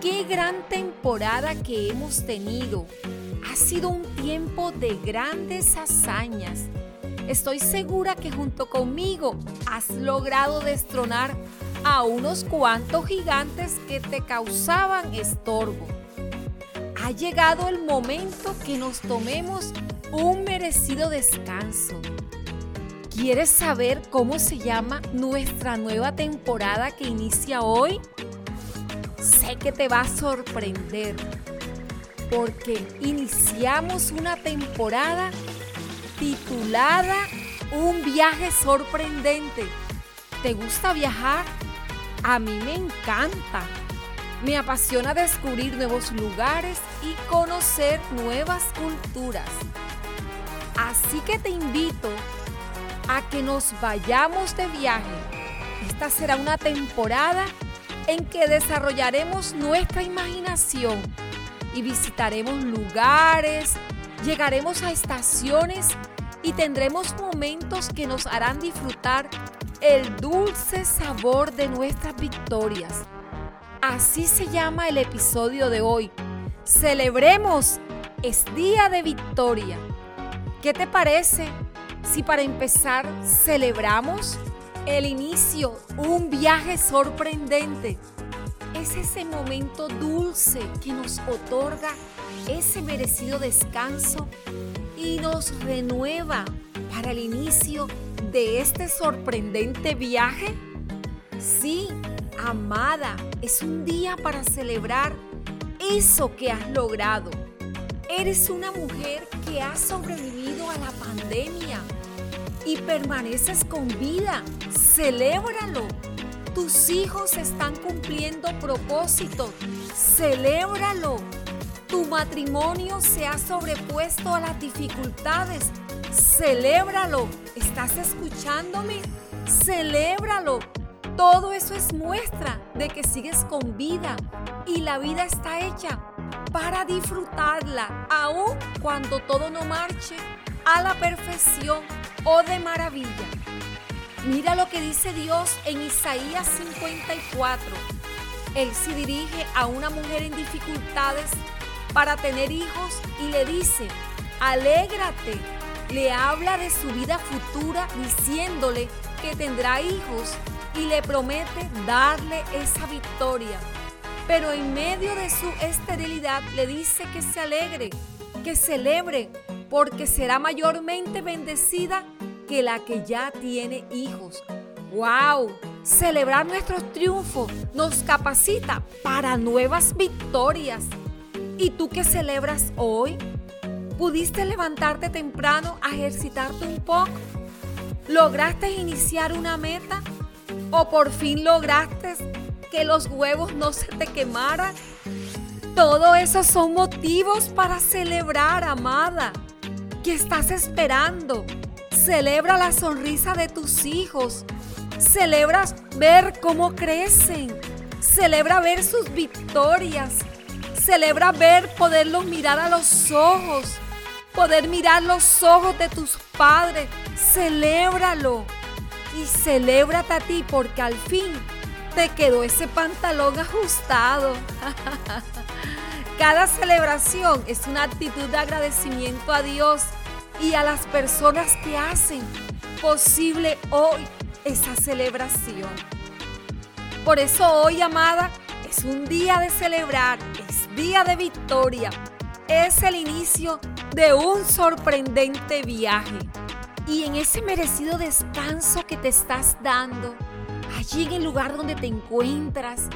Qué gran temporada que hemos tenido. Ha sido un tiempo de grandes hazañas. Estoy segura que junto conmigo has logrado destronar a unos cuantos gigantes que te causaban estorbo. Ha llegado el momento que nos tomemos un merecido descanso. ¿Quieres saber cómo se llama nuestra nueva temporada que inicia hoy? Que te va a sorprender porque iniciamos una temporada titulada Un viaje sorprendente. ¿Te gusta viajar? A mí me encanta. Me apasiona descubrir nuevos lugares y conocer nuevas culturas. Así que te invito a que nos vayamos de viaje. Esta será una temporada en que desarrollaremos nuestra imaginación y visitaremos lugares, llegaremos a estaciones y tendremos momentos que nos harán disfrutar el dulce sabor de nuestras victorias. Así se llama el episodio de hoy. Celebremos, es día de victoria. ¿Qué te parece si para empezar celebramos el inicio, un viaje sorprendente? Es ese momento dulce que nos otorga ese merecido descanso y nos renueva para el inicio de este sorprendente viaje? Sí, amada, es un día para celebrar eso que has logrado. Eres una mujer que ha sobrevivido a la pandemia y permaneces con vida. Celébralo. Tus hijos están cumpliendo propósitos. Celébralo. Tu matrimonio se ha sobrepuesto a las dificultades. Celébralo. ¿Estás escuchándome? Celébralo. Todo eso es muestra de que sigues con vida y la vida está hecha para disfrutarla, aun cuando todo no marche a la perfección o de maravilla. Mira lo que dice Dios en Isaías 54. Él se dirige a una mujer en dificultades para tener hijos y le dice, alégrate. Le habla de su vida futura diciéndole que tendrá hijos y le promete darle esa victoria. Pero en medio de su esterilidad le dice que se alegre, que celebre, porque será mayormente bendecida que la que ya tiene hijos. ¡Wow! Celebrar nuestros triunfos nos capacita para nuevas victorias. ¿Y tú qué celebras hoy? ¿Pudiste levantarte temprano a ejercitarte un poco? ¿Lograste iniciar una meta? ¿O por fin lograste que los huevos no se te quemaran? Todo eso son motivos para celebrar, amada. ¿Qué estás esperando? Celebra la sonrisa de tus hijos. Celebra ver cómo crecen. Celebra ver sus victorias. Celebra ver poderlos mirar a los ojos. Poder mirar los ojos de tus padres. Celébralo. Y celébrate a ti porque al fin te quedó ese pantalón ajustado. Cada celebración es una actitud de agradecimiento a Dios y a las personas que hacen posible hoy esa celebración. Por eso hoy, amada, es un día de celebrar, es día de victoria, es el inicio de un sorprendente viaje. Y en ese merecido descanso que te estás dando, allí en el lugar donde te encuentras,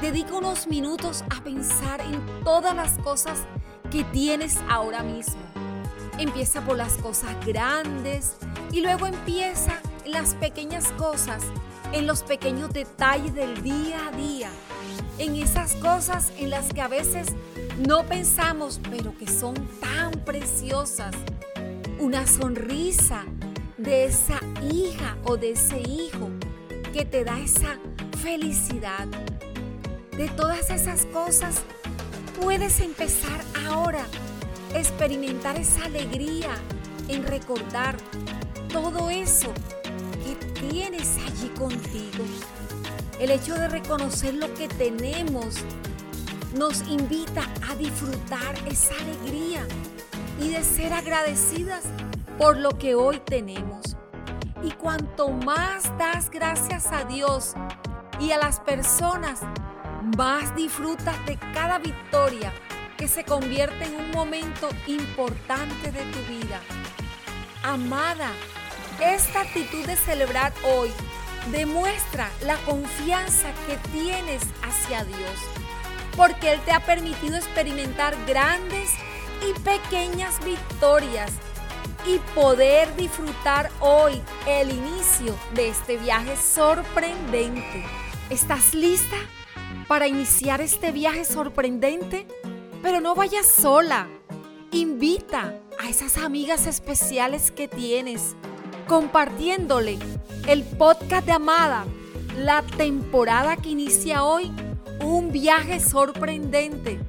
dedica unos minutos a pensar en todas las cosas que tienes ahora mismo. Empieza por las cosas grandes y luego empieza en las pequeñas cosas, en los pequeños detalles del día a día, en esas cosas en las que a veces no pensamos, pero que son tan preciosas. Una sonrisa de esa hija o de ese hijo que te da esa felicidad. De todas esas cosas puedes empezar ahora experimentar esa alegría en recordar todo eso que tienes allí contigo. El hecho de reconocer lo que tenemos nos invita a disfrutar esa alegría y de ser agradecidas por lo que hoy tenemos. Y cuanto más das gracias a Dios y a las personas, más disfrutas de cada victoria que se convierte en un momento importante de tu vida. Amada, esta actitud de celebrar hoy demuestra la confianza que tienes hacia Dios, porque Él te ha permitido experimentar grandes y pequeñas victorias y poder disfrutar hoy el inicio de este viaje sorprendente. ¿Estás lista para iniciar este viaje sorprendente? Pero no vayas sola. Invita a esas amigas especiales que tienes, compartiéndole el podcast de Amada, la temporada que inicia hoy, un viaje sorprendente.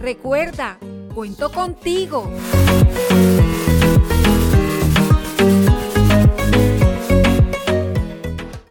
Recuerda, cuento contigo.